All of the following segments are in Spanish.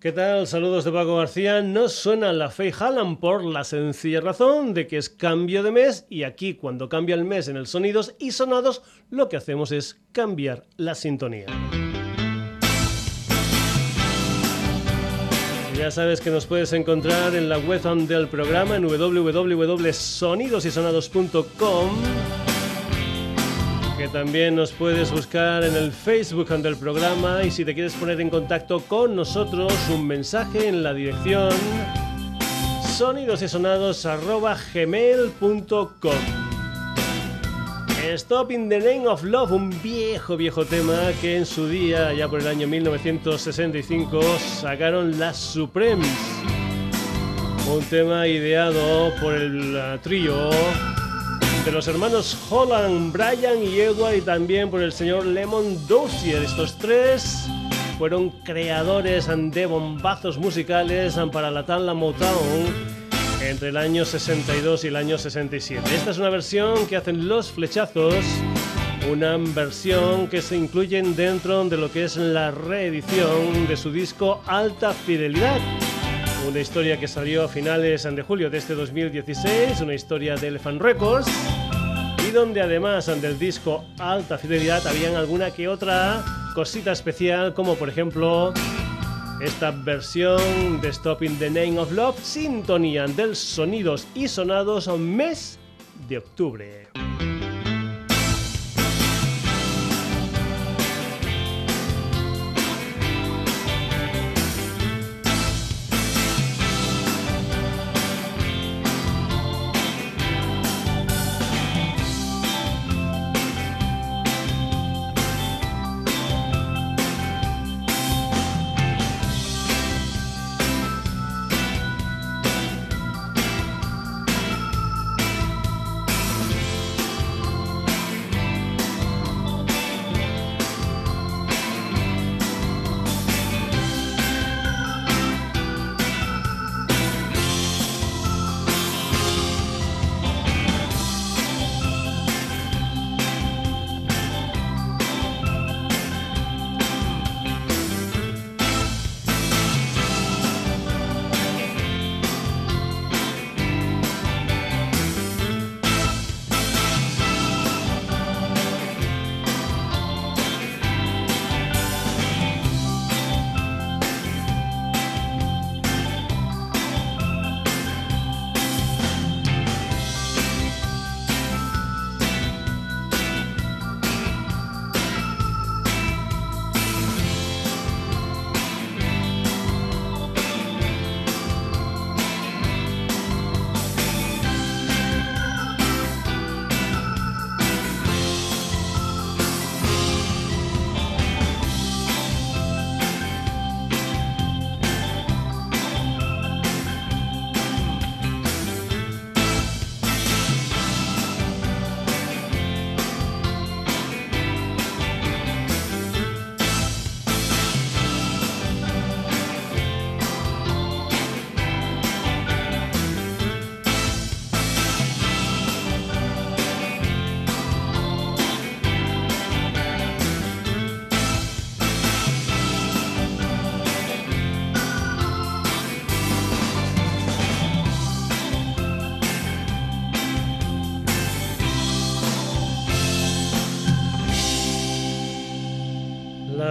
¿Qué tal? Saludos de Paco García. No suena la Faye Hallam por la sencilla razón de que es cambio de mes y aquí cuando cambia el mes en el sonidos y sonados lo que hacemos es cambiar la sintonía. Ya sabes que nos puedes encontrar en la web del programa en www.sonidosysonados.com que también nos puedes buscar en el Facebook del programa y si te quieres poner en contacto con nosotros, un mensaje en la dirección sonidosysonados.gmail.com Stop in the Name of Love, un viejo, viejo tema que en su día, ya por el año 1965, sacaron las Supremes. Un tema ideado por el uh, trío de los hermanos Holland, Brian y Edward y también por el señor Lemon Dozier. Estos tres fueron creadores de bombazos musicales para la Tanla Motown entre el año 62 y el año 67. Esta es una versión que hacen los flechazos, una versión que se incluyen dentro de lo que es la reedición de su disco Alta Fidelidad una historia que salió a finales de julio de este 2016, una historia de Elephant Records, y donde además del disco Alta Fidelidad habían alguna que otra cosita especial, como por ejemplo esta versión de Stop in the Name of Love, sintonía del sonidos y sonados mes de octubre.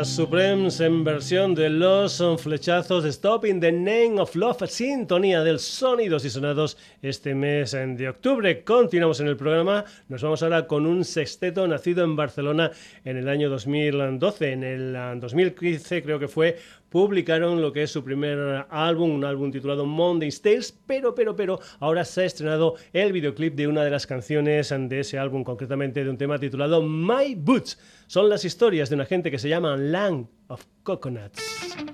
Supremes en versión de los flechazos de Stop in the Name of Love, sintonía del sonidos y sonados este mes de octubre. Continuamos en el programa, nos vamos ahora con un sexteto nacido en Barcelona en el año 2012. En el 2015 creo que fue publicaron lo que es su primer álbum, un álbum titulado Monday Tales, pero, pero, pero ahora se ha estrenado el videoclip de una de las canciones de ese álbum, concretamente de un tema titulado My Boots. Son las historias de una gente que se llama Land of Coconuts.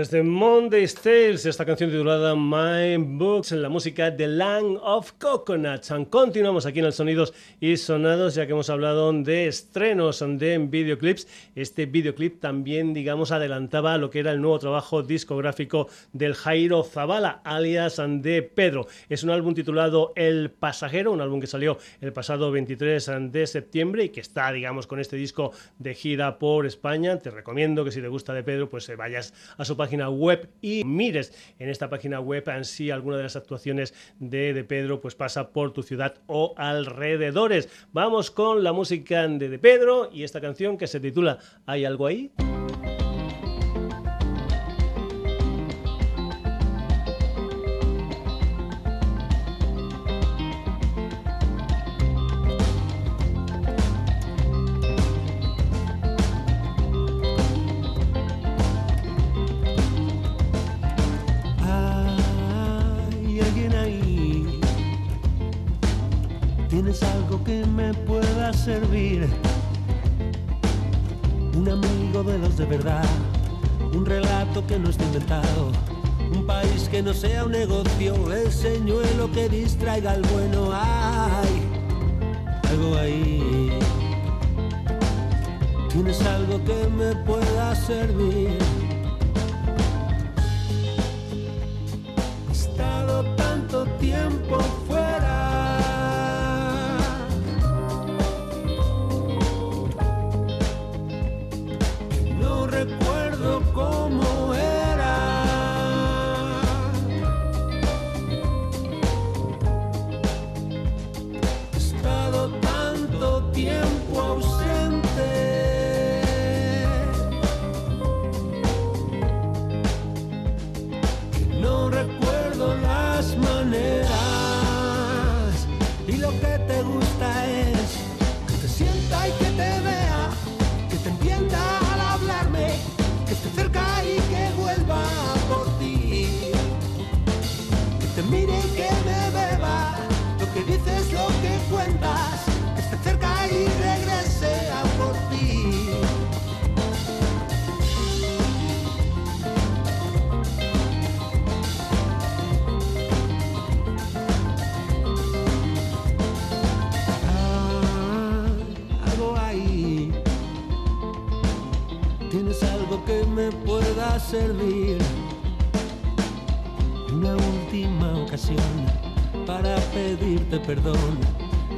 Desde Monday's Tales, esta canción titulada My Books, en la música The Land of Coconuts. Continuamos aquí en el Sonidos y Sonados, ya que hemos hablado de estrenos de videoclips. Este videoclip también, digamos, adelantaba lo que era el nuevo trabajo discográfico del Jairo Zavala, alias de Pedro. Es un álbum titulado El Pasajero, un álbum que salió el pasado 23 de septiembre y que está, digamos, con este disco de gira por España. Te recomiendo que si te gusta de Pedro, pues eh, vayas a su página web y mires en esta página web en si alguna de las actuaciones de, de Pedro pues pasa por tu ciudad o alrededores. Vamos con la música de, de Pedro y esta canción que se titula ¿Hay algo ahí? Servir. Un amigo de los de verdad, un relato que no está inventado, un país que no sea un negocio, el señuelo que distraiga al bueno. Hay algo ahí. Tienes algo que me pueda servir. me pueda servir una última ocasión para pedirte perdón,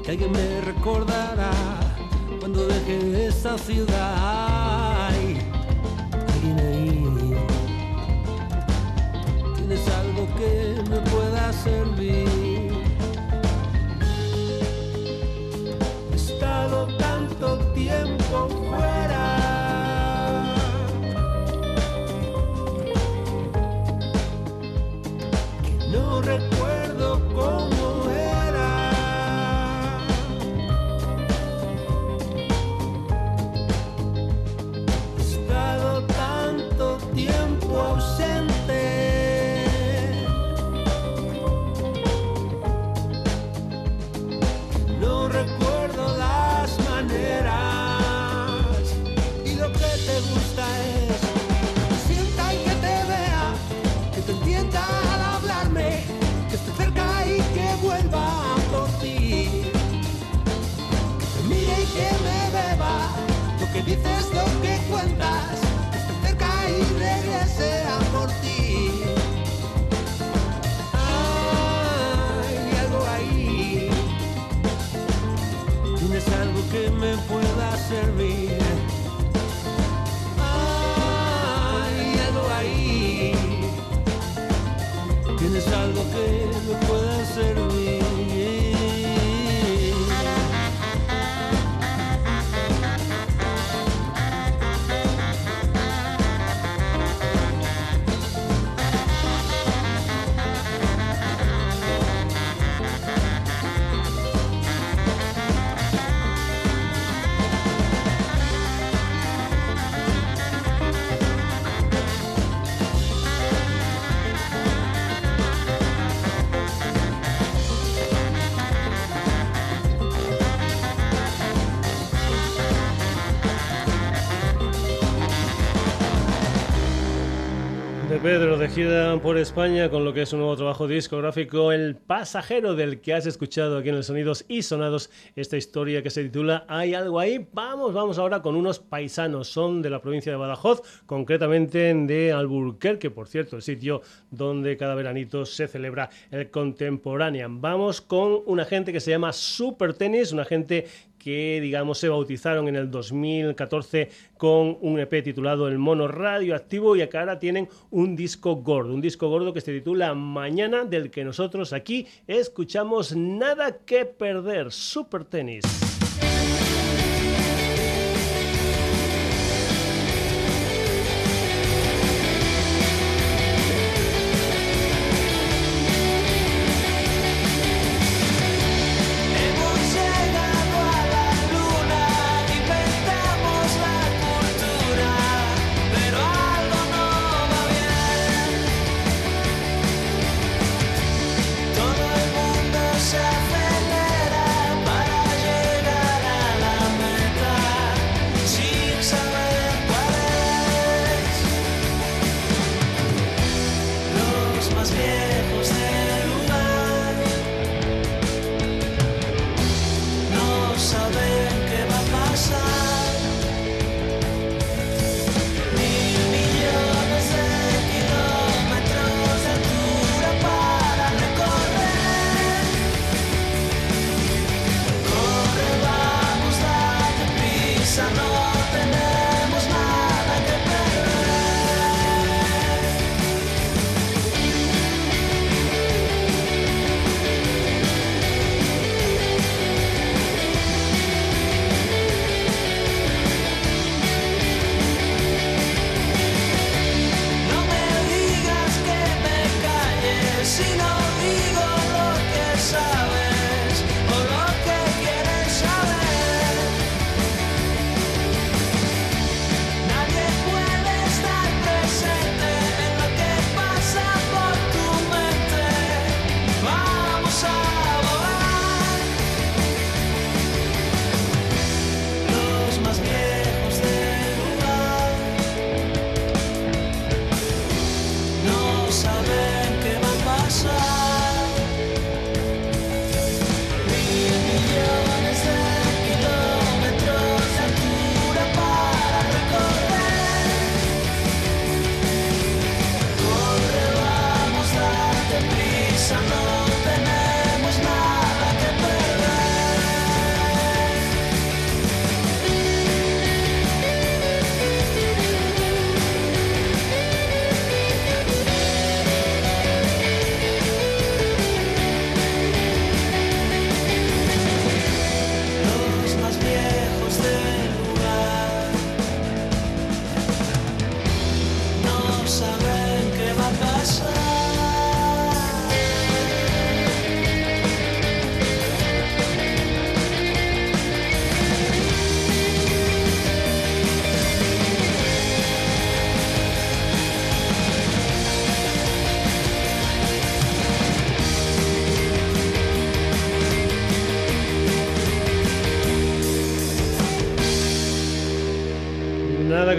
que alguien me recordará cuando deje esa ciudad. Alguien ahí, tienes algo que me pueda servir. He estado tanto tiempo fuera. Por España con lo que es un nuevo trabajo discográfico, El pasajero del que has escuchado aquí en el Sonidos y Sonados, esta historia que se titula Hay algo ahí. Vamos, vamos ahora con unos paisanos, son de la provincia de Badajoz, concretamente de Alburquerque, por cierto, el sitio donde cada veranito se celebra el Contemporáneo. Vamos con una gente que se llama Super Tennis, una gente que digamos se bautizaron en el 2014 con un EP titulado El Mono Radioactivo y acá ahora tienen un disco gordo, un disco gordo que se titula Mañana del que nosotros aquí escuchamos Nada que perder, Super Tenis.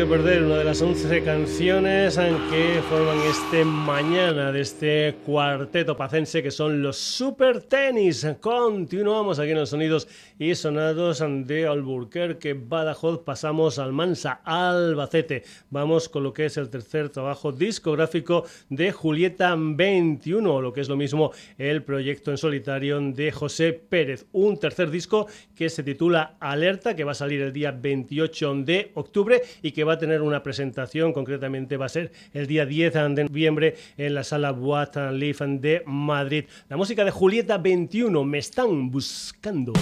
Perder, una de las 11 canciones que forman este mañana de este cuarteto pacense que son los Super Tenis. Continuamos aquí en los sonidos y sonados de Alburquerque, Badajoz, pasamos al Mansa, Albacete. Vamos con lo que es el tercer trabajo discográfico de Julieta 21, o lo que es lo mismo el proyecto en solitario de José Pérez. Un tercer disco que se titula Alerta, que va a salir el día 28 de octubre y que va a tener una presentación, concretamente va a ser el día 10 de noviembre en la sala Boat Leaf de Madrid. La música de Julieta 21, me están buscando.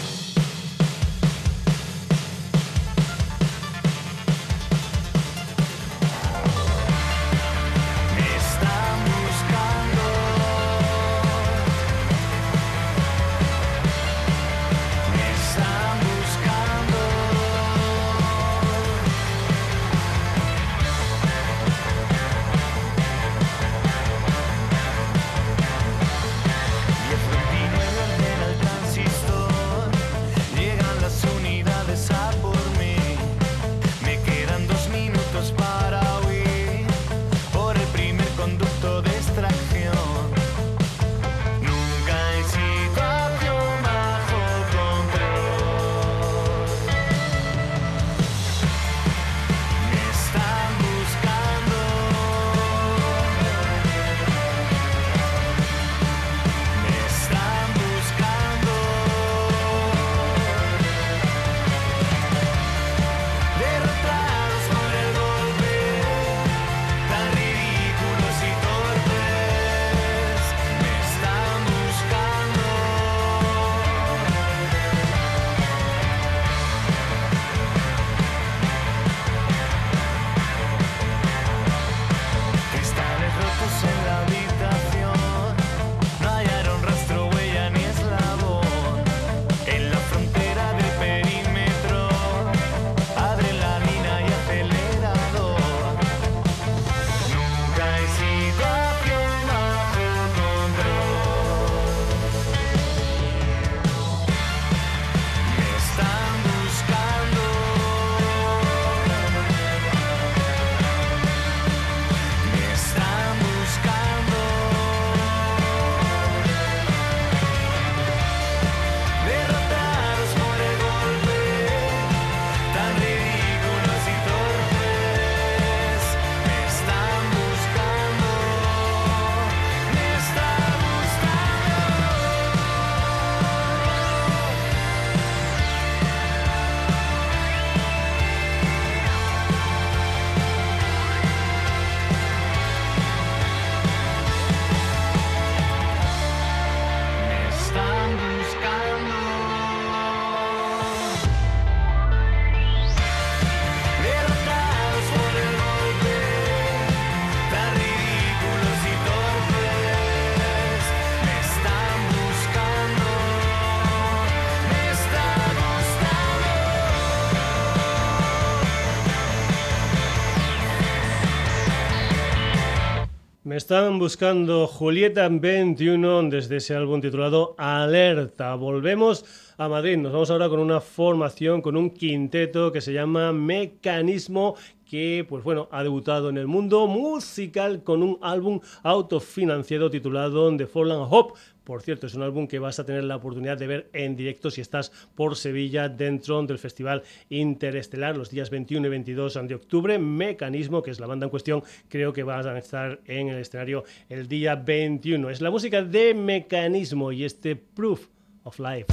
Me están buscando Julieta 21 desde ese álbum titulado Alerta. Volvemos a Madrid. Nos vamos ahora con una formación, con un quinteto que se llama Mecanismo que pues bueno, ha debutado en el mundo musical con un álbum autofinanciado titulado The Fallen Hope. Por cierto, es un álbum que vas a tener la oportunidad de ver en directo si estás por Sevilla dentro del Festival Interestelar los días 21 y 22 de octubre. Mecanismo, que es la banda en cuestión, creo que vas a estar en el escenario el día 21. Es la música de Mecanismo y este Proof of Life.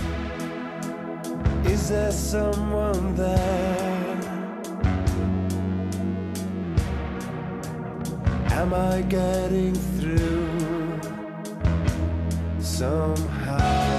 Am I getting through? somehow.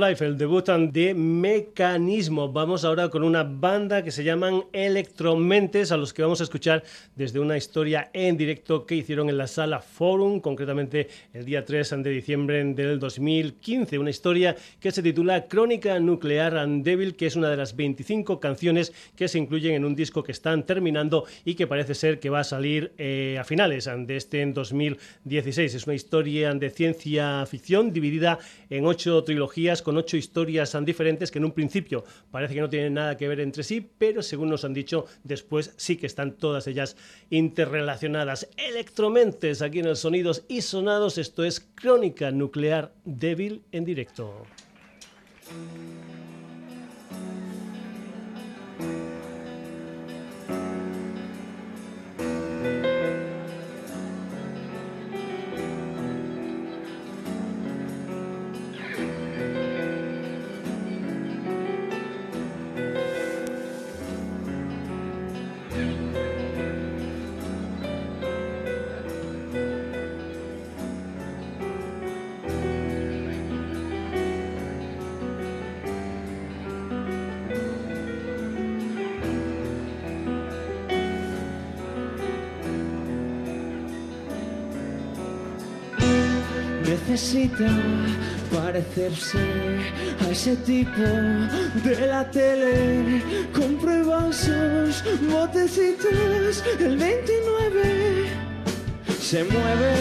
Life, el debut de Mecanismo. Vamos ahora con una banda que se llaman Electromentes, a los que vamos a escuchar desde una historia en directo que hicieron en la sala Forum, concretamente el día 3 de diciembre del 2015. Una historia que se titula Crónica Nuclear and Devil, que es una de las 25 canciones que se incluyen en un disco que están terminando y que parece ser que va a salir eh, a finales de este en 2016. Es una historia de ciencia ficción dividida en ocho trilogías con ocho historias diferentes que en un principio parece que no tienen nada que ver entre sí, pero según nos han dicho, después sí que están todas ellas interrelacionadas. Electromentes aquí en el Sonidos y Sonados, esto es Crónica Nuclear Débil en directo. Necesita parecerse a ese tipo de la tele. Comprueba sus botecitos, el 29 se mueve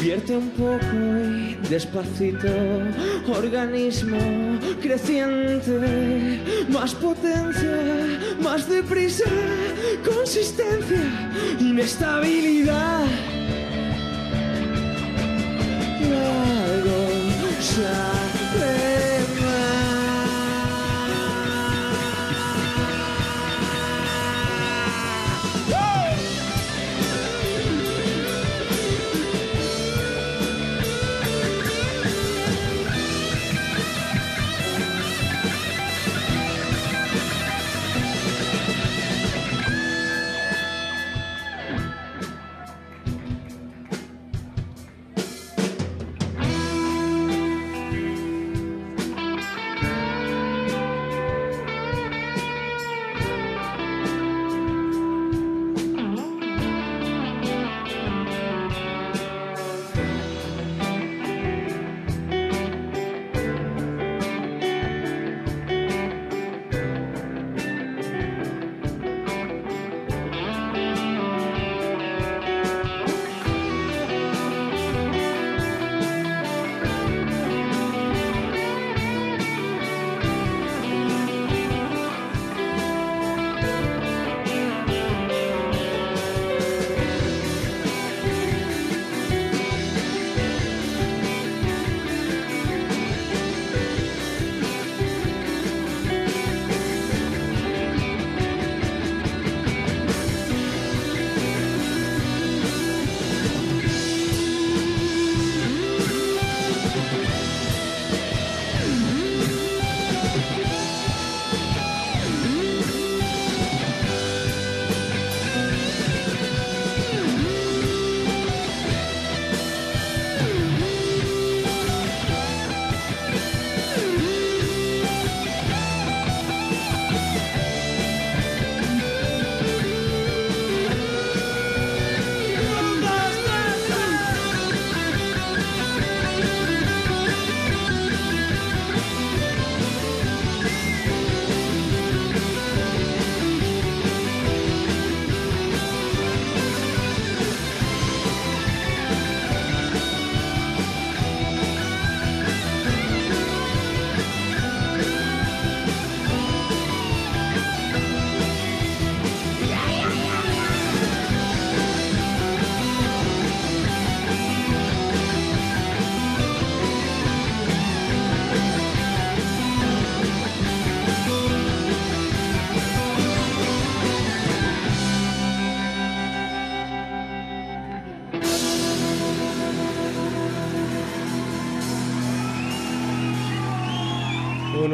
Vierte un poco despacito, organismo creciente, más potencia, más deprisa, consistencia, inestabilidad.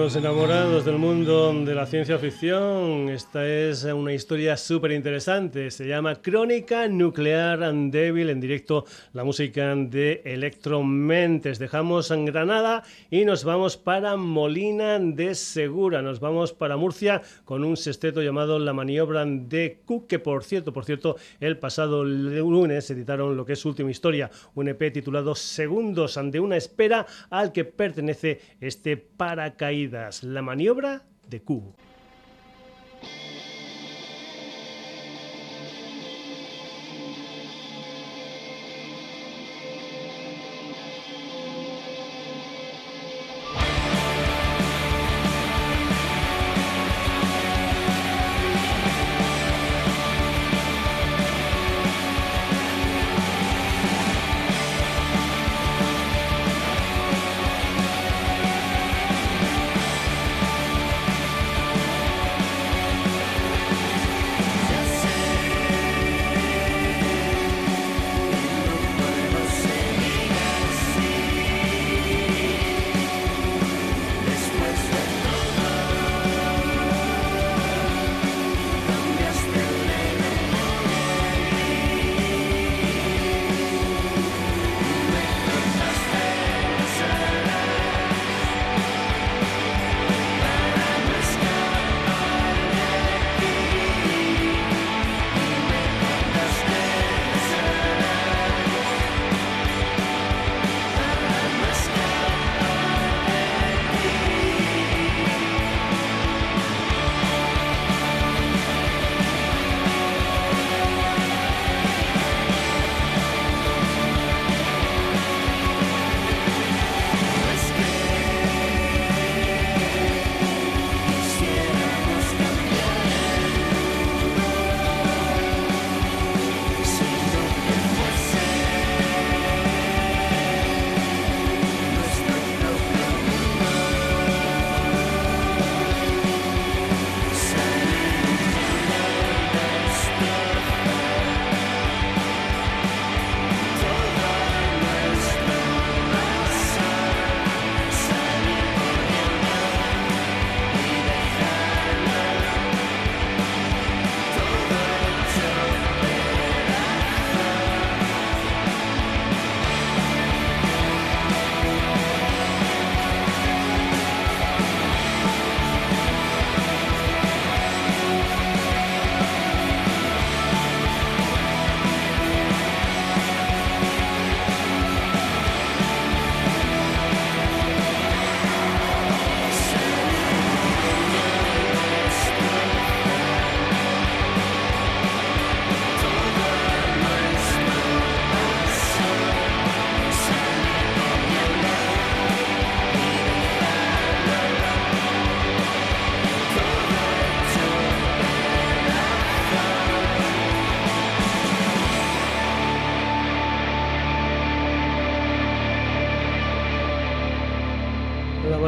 Luego enamorados del mundo de la ciencia ficción, esta es una historia súper interesante. Se llama Crónica Nuclear and Devil en directo, la música de Electromentes. Dejamos en Granada y nos vamos para Molina de Segura. Nos vamos para Murcia con un sexteto llamado La Maniobra de Cook, que por cierto, por cierto, el pasado lunes editaron lo que es su última historia, un EP titulado Segundos ante una espera al que pertenece este paracaídas la maniobra de Q.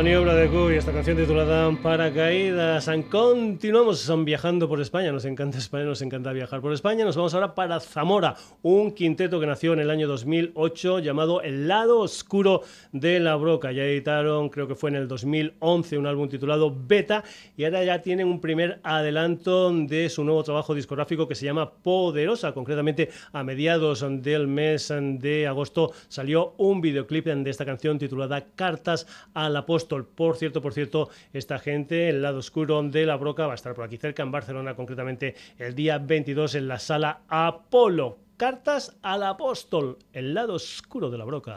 maniobra de esta canción titulada Paracaídas. Continuamos viajando por España. Nos encanta España, nos encanta viajar por España. Nos vamos ahora para Zamora, un quinteto que nació en el año 2008 llamado El lado oscuro de la broca. Ya editaron, creo que fue en el 2011, un álbum titulado Beta y ahora ya tienen un primer adelanto de su nuevo trabajo discográfico que se llama Poderosa. Concretamente, a mediados del mes de agosto salió un videoclip de esta canción titulada Cartas al Apóstol por cierto, por cierto, esta gente, el lado oscuro de la broca, va a estar por aquí cerca, en Barcelona, concretamente el día 22 en la sala Apolo. Cartas al apóstol, el lado oscuro de la broca.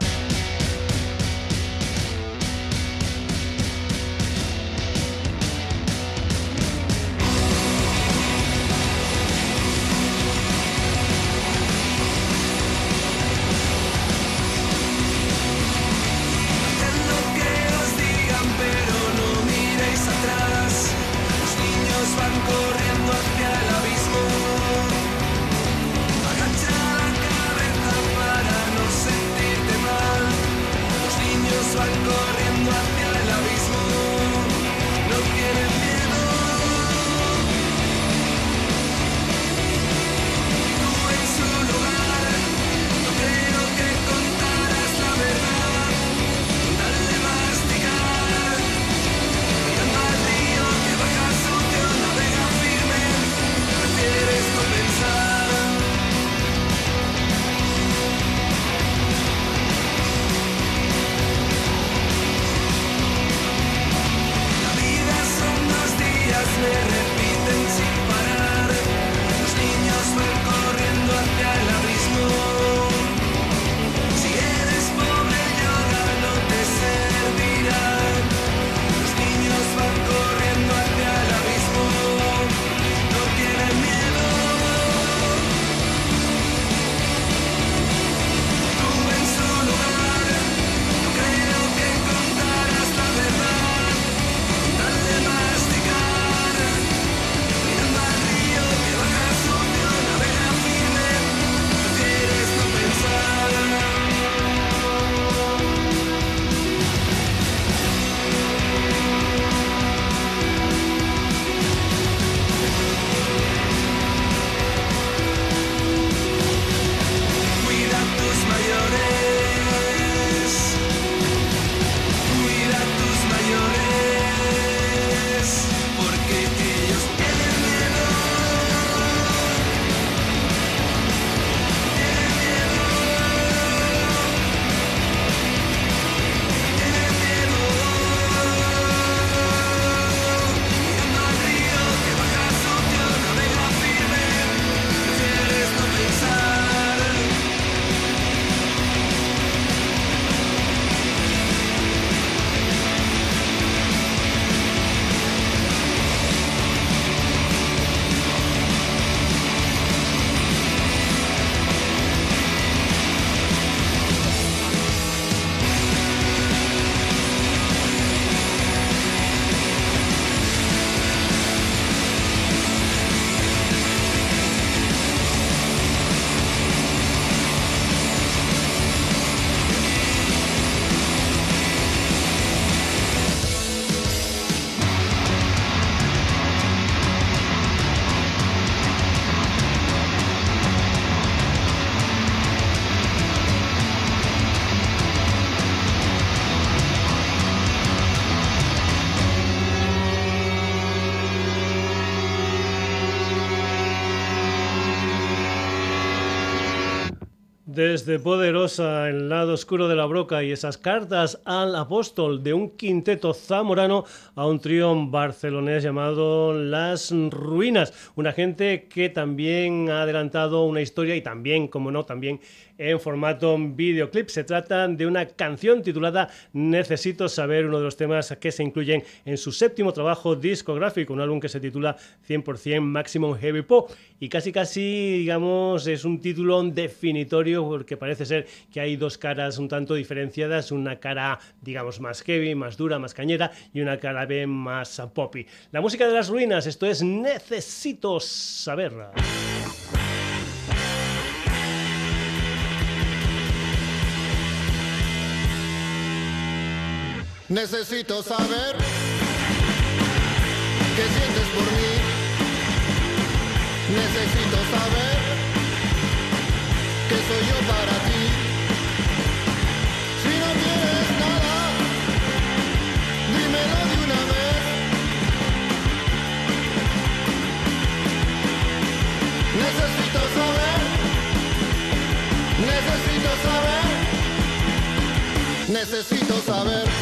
Desde Poderosa, el lado oscuro de la broca y esas cartas al apóstol de un quinteto zamorano a un trío barcelonés llamado Las Ruinas. Una gente que también ha adelantado una historia y también, como no, también en formato videoclip. Se trata de una canción titulada Necesito saber, uno de los temas que se incluyen en su séptimo trabajo discográfico, un álbum que se titula 100% Maximum Heavy Pop y casi casi, digamos, es un título definitorio porque parece ser que hay dos caras un tanto diferenciadas, una cara, digamos, más heavy, más dura, más cañera y una cara B más poppy. La música de las ruinas, esto es Necesito saber. Necesito saber qué sientes por mí. Necesito saber que soy yo para ti. Si no tienes nada, dímelo de una vez. Necesito saber, necesito saber, necesito saber.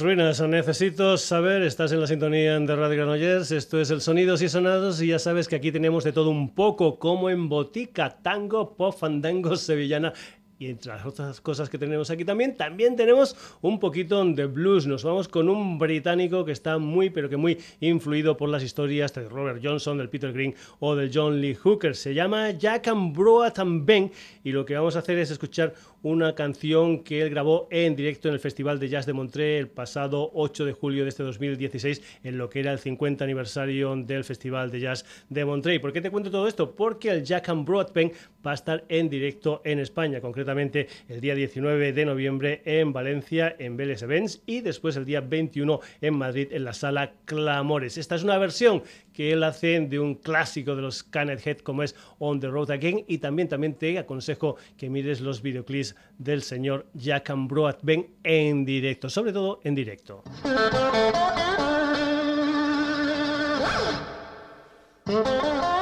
Ruinas, necesito saber, estás en la sintonía de Radio Granollers, esto es el Sonidos y Sonados y ya sabes que aquí tenemos de todo un poco, como en botica, tango, pop, fandango, sevillana y entre las otras cosas que tenemos aquí también, también tenemos un poquito de blues. Nos vamos con un británico que está muy, pero que muy influido por las historias de Robert Johnson, del Peter Green o del John Lee Hooker. Se llama Jack and and Ben y lo que vamos a hacer es escuchar una canción que él grabó en directo en el Festival de Jazz de Montreux el pasado 8 de julio de este 2016, en lo que era el 50 aniversario del Festival de Jazz de Montreux. ¿Por qué te cuento todo esto? Porque el Jack and Broadbent va a estar en directo en España, concretamente el día 19 de noviembre en Valencia, en Vélez Events, y después el día 21 en Madrid, en la sala Clamores. Esta es una versión que él hace de un clásico de los Canethead como es On the Road Again y también, también te aconsejo que mires los videoclips del señor Jack Ambroad Ben en directo, sobre todo en directo.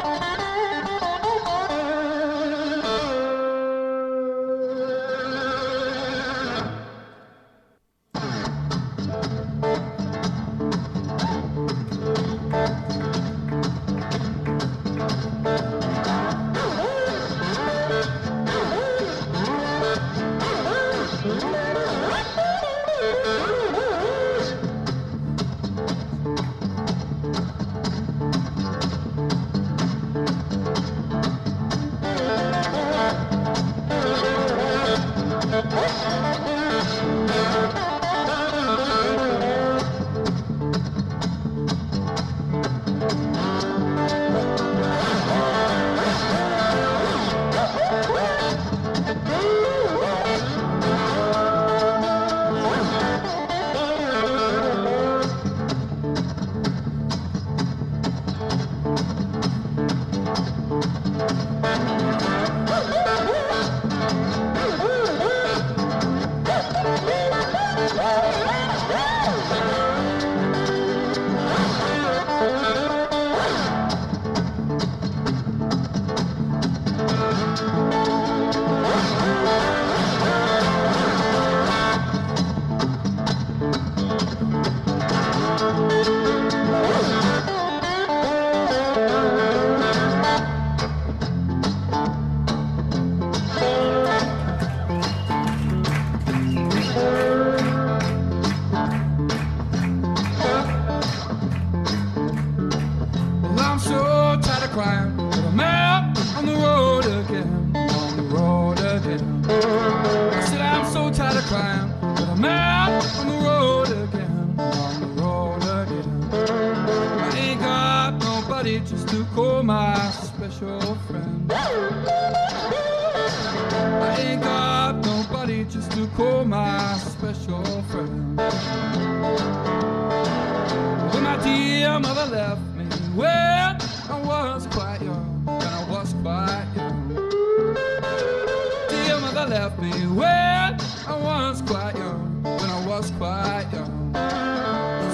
was quite young.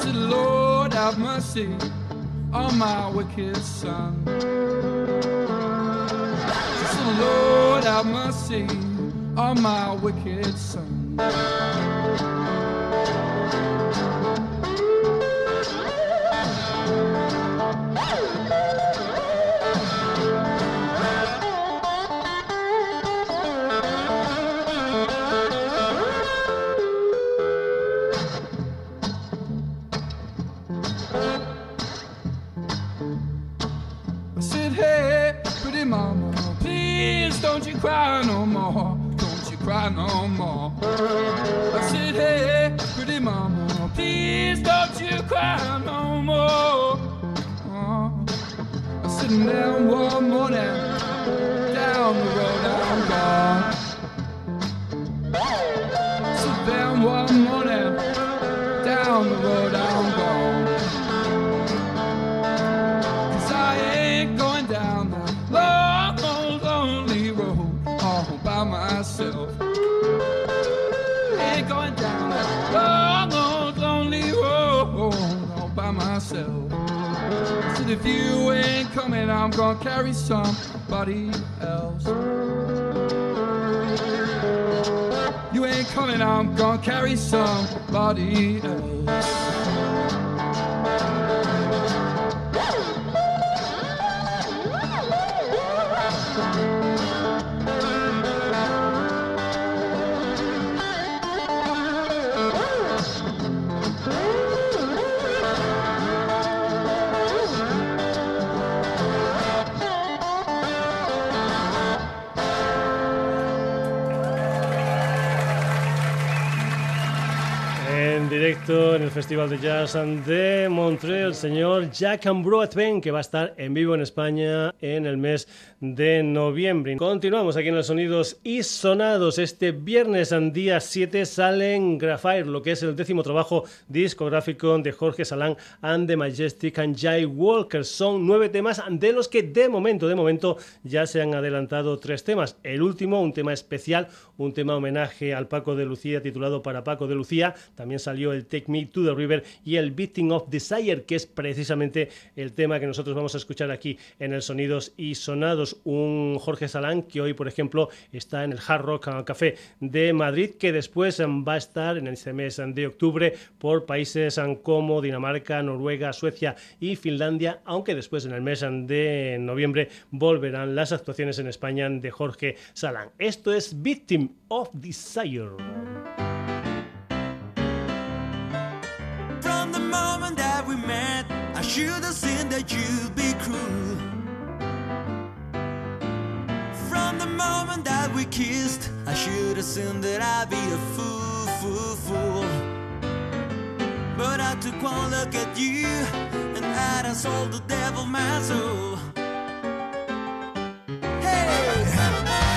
Said, Lord, have mercy on my wicked son. Said, Lord, have mercy on my wicked son. If you ain't coming, I'm gonna carry somebody else. You ain't coming, I'm gonna carry somebody else. En el Festival de Jazz de Montreal, el señor Jack Ambroatben, que va a estar en vivo en España en el mes de noviembre. Continuamos aquí en los sonidos y sonados. Este viernes, día 7, sale en Graphire, lo que es el décimo trabajo discográfico de Jorge Salán and the Majestic and Jay Walker. Son nueve temas de los que de momento, de momento, ya se han adelantado tres temas. El último, un tema especial, un tema homenaje al Paco de Lucía, titulado para Paco de Lucía. También salió el Take Me to the River y el Beating of Desire, que es precisamente el tema que nosotros vamos a escuchar aquí en el Sonidos y Sonados. Un Jorge Salán que hoy, por ejemplo, está en el Hard Rock Café de Madrid, que después va a estar en este mes de octubre por países como Dinamarca, Noruega, Suecia y Finlandia, aunque después en el mes de noviembre volverán las actuaciones en España de Jorge Salán. Esto es Victim of Desire. Should have seen that you'd be cruel. From the moment that we kissed, I should have seen that I'd be a fool, fool, fool. But I took one look at you, and I done sold the devil my soul. Hey!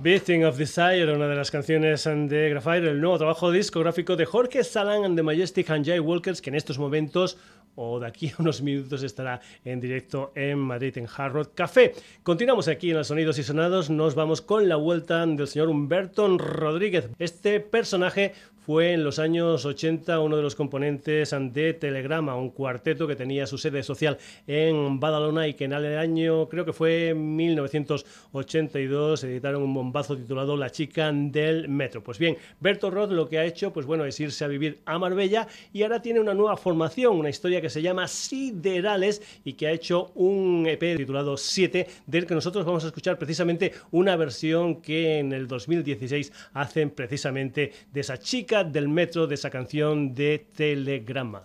Beating of Desire, una de las canciones de Graphire, el nuevo trabajo discográfico de Jorge Salan and the Majestic and Jay Walkers, que en estos momentos o de aquí a unos minutos estará en directo en Madrid, en Hard Rock Café. Continuamos aquí en los Sonidos y Sonados, nos vamos con la vuelta del señor Humberto Rodríguez. Este personaje fue en los años 80 uno de los componentes de Telegrama, un cuarteto que tenía su sede social en Badalona y que en el año, creo que fue 1982, editaron un bombazo titulado La chica del metro. Pues bien, Berto Roth lo que ha hecho, pues bueno, es irse a vivir a Marbella y ahora tiene una nueva formación, una historia que se llama Siderales y que ha hecho un EP titulado 7, del que nosotros vamos a escuchar precisamente una versión que en el 2016 hacen precisamente de esa chica del metro de esa canción de Telegrama.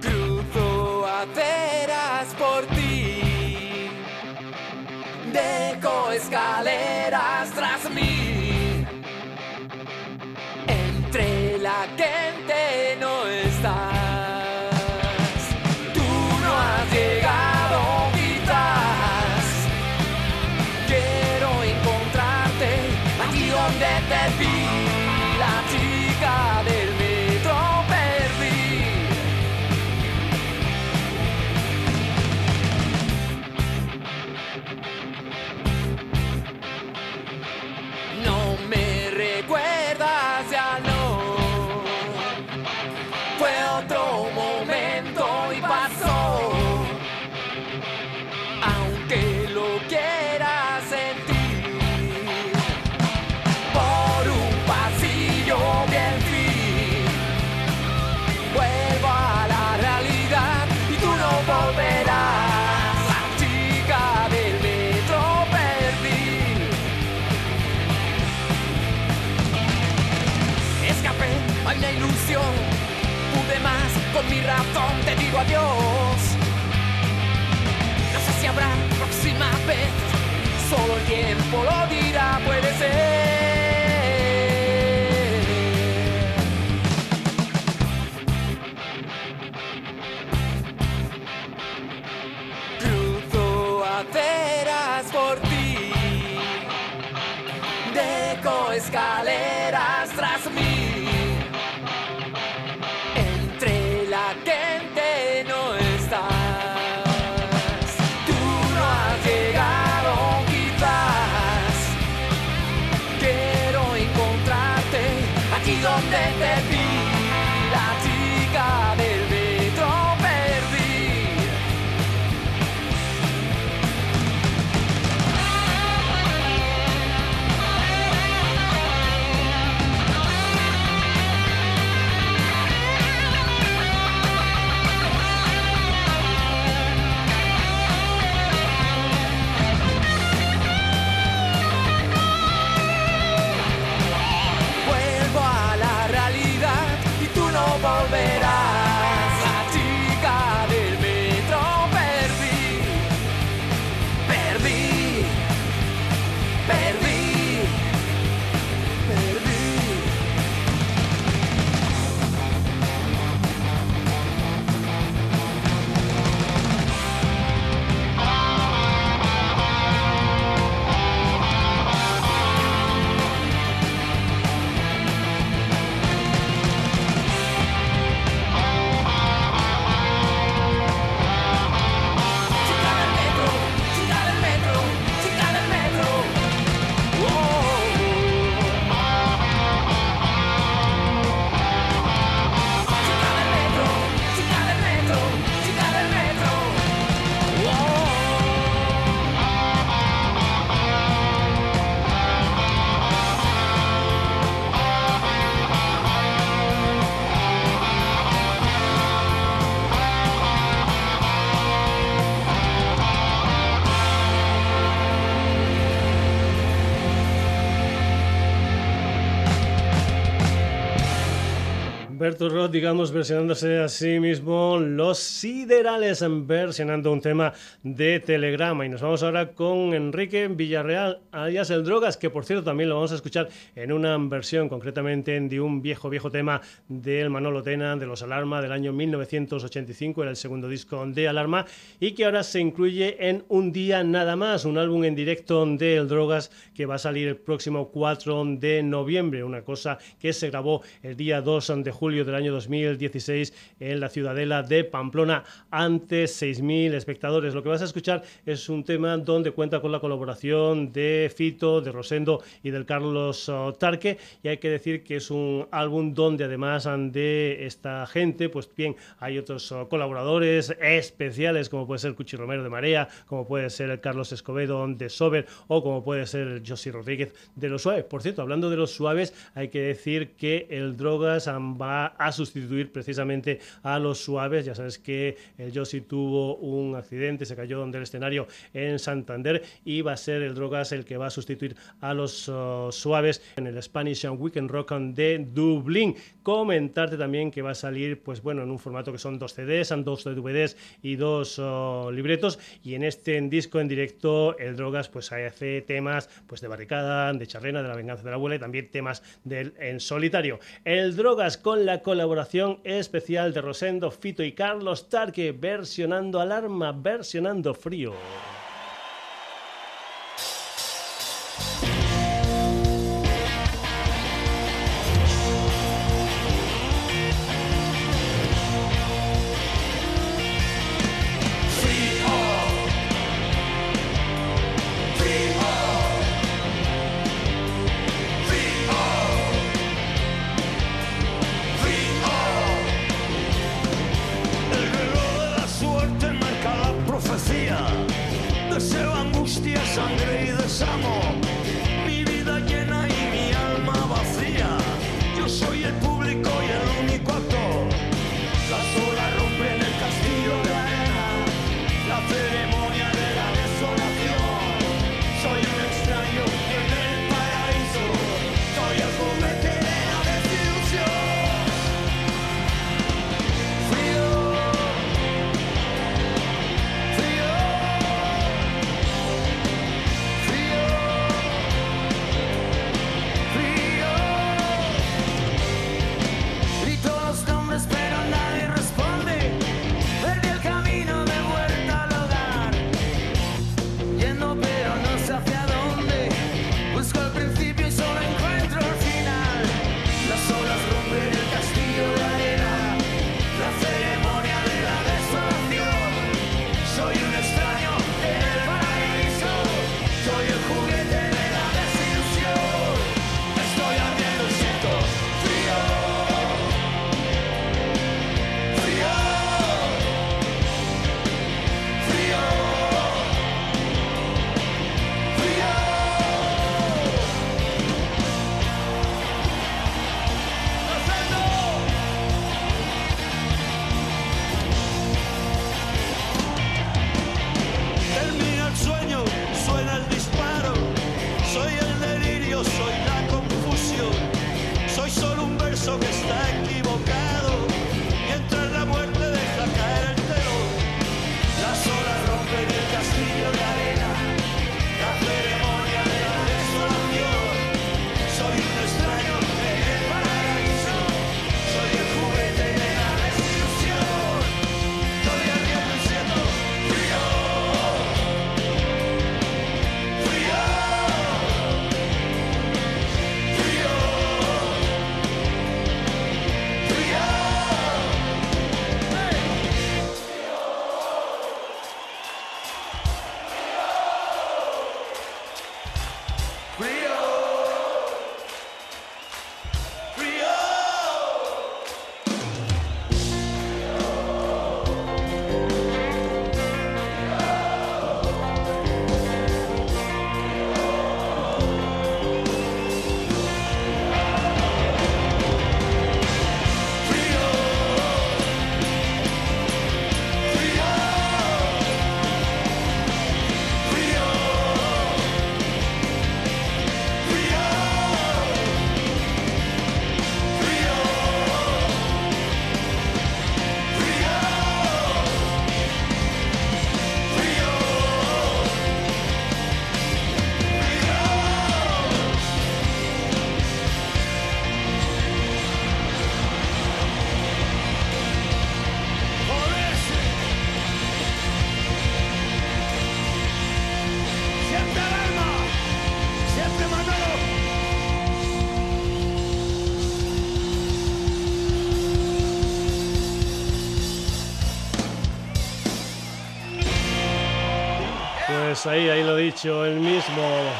Cruzo aceras por ti, dejo escaleras tras mí. Entre la gente no está. Mi razón te digo adiós. No sé si habrá próxima vez, solo el tiempo lo dirá, puede ser. Cruzo aceras por ti, dejo escaleras Bertus Roth, digamos, versionándose a sí mismo Los Siderales, versionando un tema de Telegrama. Y nos vamos ahora con Enrique Villarreal, alias El Drogas, que por cierto también lo vamos a escuchar en una versión, concretamente de un viejo, viejo tema del Manolo Tena, de Los Alarma, del año 1985, era el segundo disco de Alarma, y que ahora se incluye en Un Día Nada Más, un álbum en directo de El Drogas que va a salir el próximo 4 de noviembre, una cosa que se grabó el día 2 de julio del año 2016 en la ciudadela de Pamplona ante 6.000 espectadores. Lo que vas a escuchar es un tema donde cuenta con la colaboración de Fito, de Rosendo y del Carlos Tarque y hay que decir que es un álbum donde además de esta gente, pues bien, hay otros colaboradores especiales como puede ser Cuchi Romero de Marea, como puede ser el Carlos Escobedo de Sober o como puede ser el Josie Rodríguez de Los Suaves. Por cierto, hablando de Los Suaves, hay que decir que el Drogas va a sustituir precisamente a los suaves. Ya sabes que el Josie tuvo un accidente, se cayó del escenario en Santander y va a ser el Drogas el que va a sustituir a los uh, suaves en el Spanish Weekend Rock de Dublín. Comentarte también que va a salir, pues bueno, en un formato que son dos CDs, son dos DVDs y dos uh, libretos. Y en este disco en directo, el Drogas pues hace temas pues de Barricada, de Charrena, de La Venganza de la Abuela y también temas del en solitario. El Drogas con la colaboración especial de Rosendo, Fito y Carlos Tarque, versionando Alarma, versionando Frío. Ahí, ahí lo dicho, el mismo.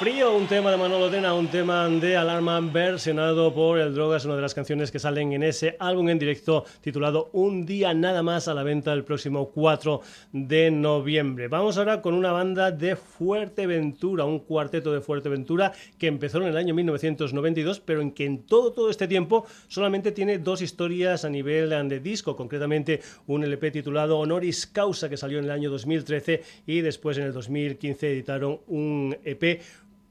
Frío, un tema de Manolo Tena, un tema de Alarma versionado por El Drogas, una de las canciones que salen en ese álbum en directo titulado Un día nada más a la venta el próximo 4 de noviembre. Vamos ahora con una banda de Fuerteventura, un cuarteto de Fuerteventura que empezó en el año 1992, pero en que en todo, todo este tiempo solamente tiene dos historias a nivel de disco, concretamente un LP titulado Honoris Causa que salió en el año 2013 y después en el 2015 editaron un EP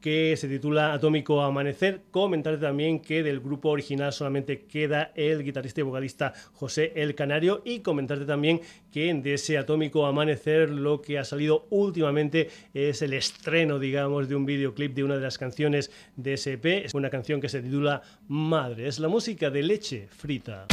que se titula Atómico Amanecer. Comentar también que del grupo original solamente queda el guitarrista y vocalista José El Canario y comentarte también que de ese Atómico Amanecer lo que ha salido últimamente es el estreno, digamos, de un videoclip de una de las canciones de SP. Es una canción que se titula Madre. Es la música de leche frita.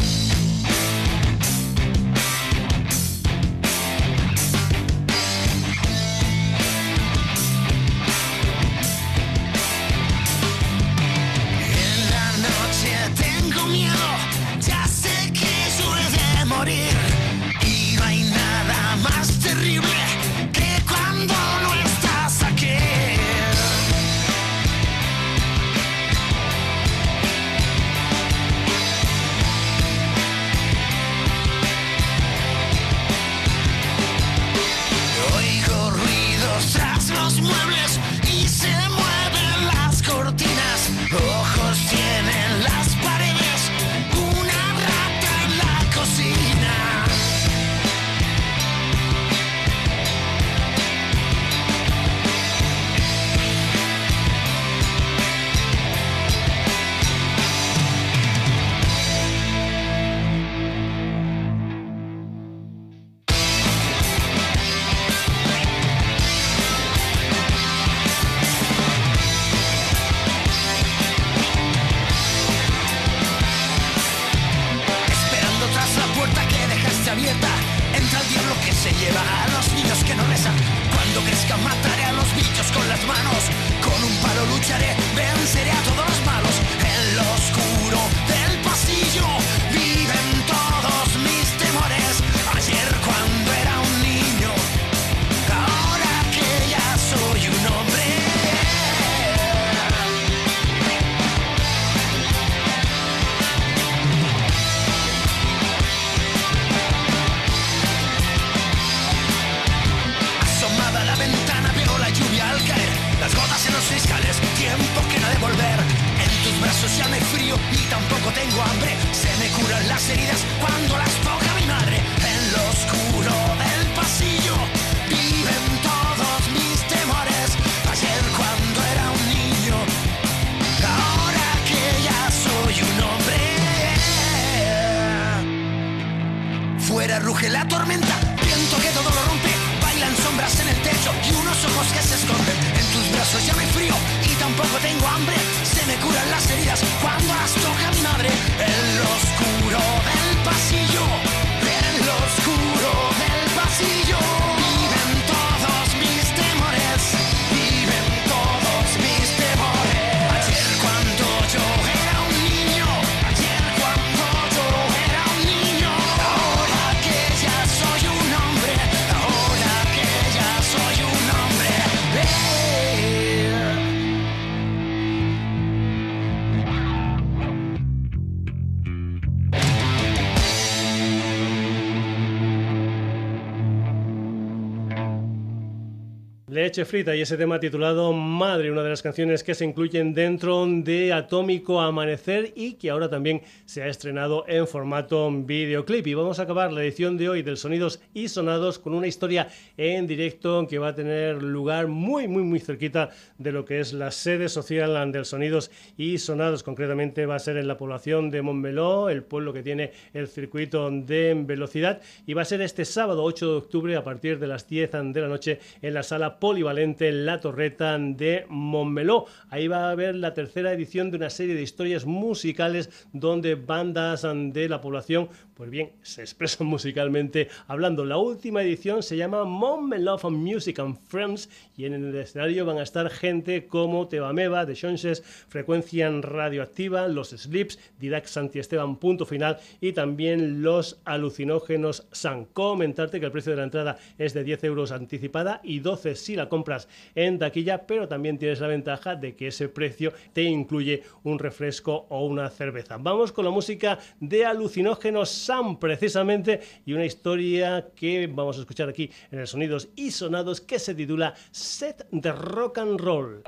Frita y ese tema titulado Madre, una de las canciones que se incluyen dentro de Atómico Amanecer y que ahora también se ha estrenado en formato videoclip. Y vamos a acabar la edición de hoy del Sonidos y Sonados con una historia en directo que va a tener lugar muy, muy, muy cerquita de lo que es la sede social del Sonidos y Sonados. Concretamente va a ser en la población de Montmeló, el pueblo que tiene el circuito de velocidad. Y va a ser este sábado 8 de octubre a partir de las 10 de la noche en la sala Poli Valente La Torreta de Montmeló. Ahí va a haber la tercera edición de una serie de historias musicales donde bandas de la población, pues bien, se expresan musicalmente hablando. La última edición se llama Montmeló Music and Friends y en el escenario van a estar gente como Tebameva, de Shonses, Frecuencia Radioactiva, Los Slips, Didac Santi Esteban, punto final y también los alucinógenos San. Comentarte que el precio de la entrada es de 10 euros anticipada y 12 si si la compras en taquilla, pero también tienes la ventaja de que ese precio te incluye un refresco o una cerveza. Vamos con la música de Alucinógenos Sam, precisamente, y una historia que vamos a escuchar aquí en el Sonidos y Sonados que se titula Set de Rock and Roll.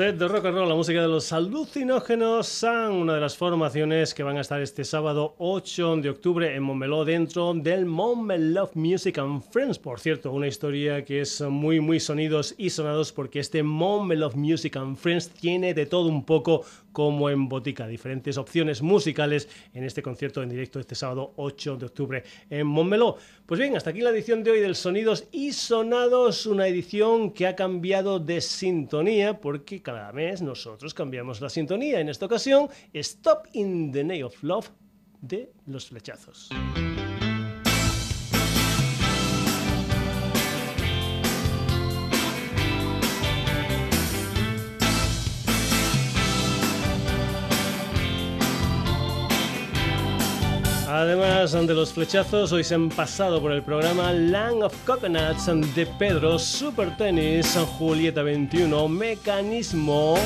Set de rock and roll, la música de los alucinógenos son una de las formaciones que van a estar este sábado 8 de octubre en Montmeló dentro del Montmeló Music and Friends. Por cierto, una historia que es muy muy sonidos y sonados porque este Montmeló Music and Friends tiene de todo un poco como en botica, diferentes opciones musicales en este concierto en directo este sábado 8 de octubre en Montmeló. Pues bien, hasta aquí la edición de hoy del Sonidos y Sonados, una edición que ha cambiado de sintonía porque cada mes nosotros cambiamos la sintonía. En esta ocasión, Stop in the Name of Love de los flechazos. Además de los flechazos, hoy se han pasado por el programa Land of Coconuts de Pedro, Super Tennis, Julieta 21, Mecanismo,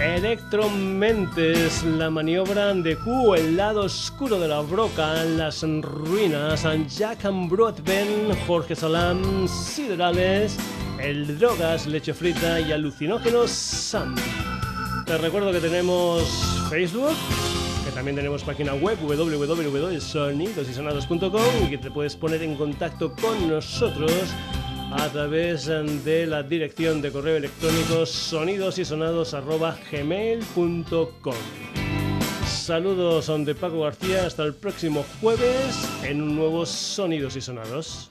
Electromentes, la maniobra de Q, el lado oscuro de la broca, las ruinas, Jack and Broadbent, Jorge Salam, Siderales, el Drogas, Leche Frita y Alucinógenos Sam. Te recuerdo que tenemos Facebook, también tenemos página web www.sonidosysonados.com y que te puedes poner en contacto con nosotros a través de la dirección de correo electrónico sonidosysonados.gmail.com Saludos de Paco García, hasta el próximo jueves en un nuevo Sonidos y Sonados.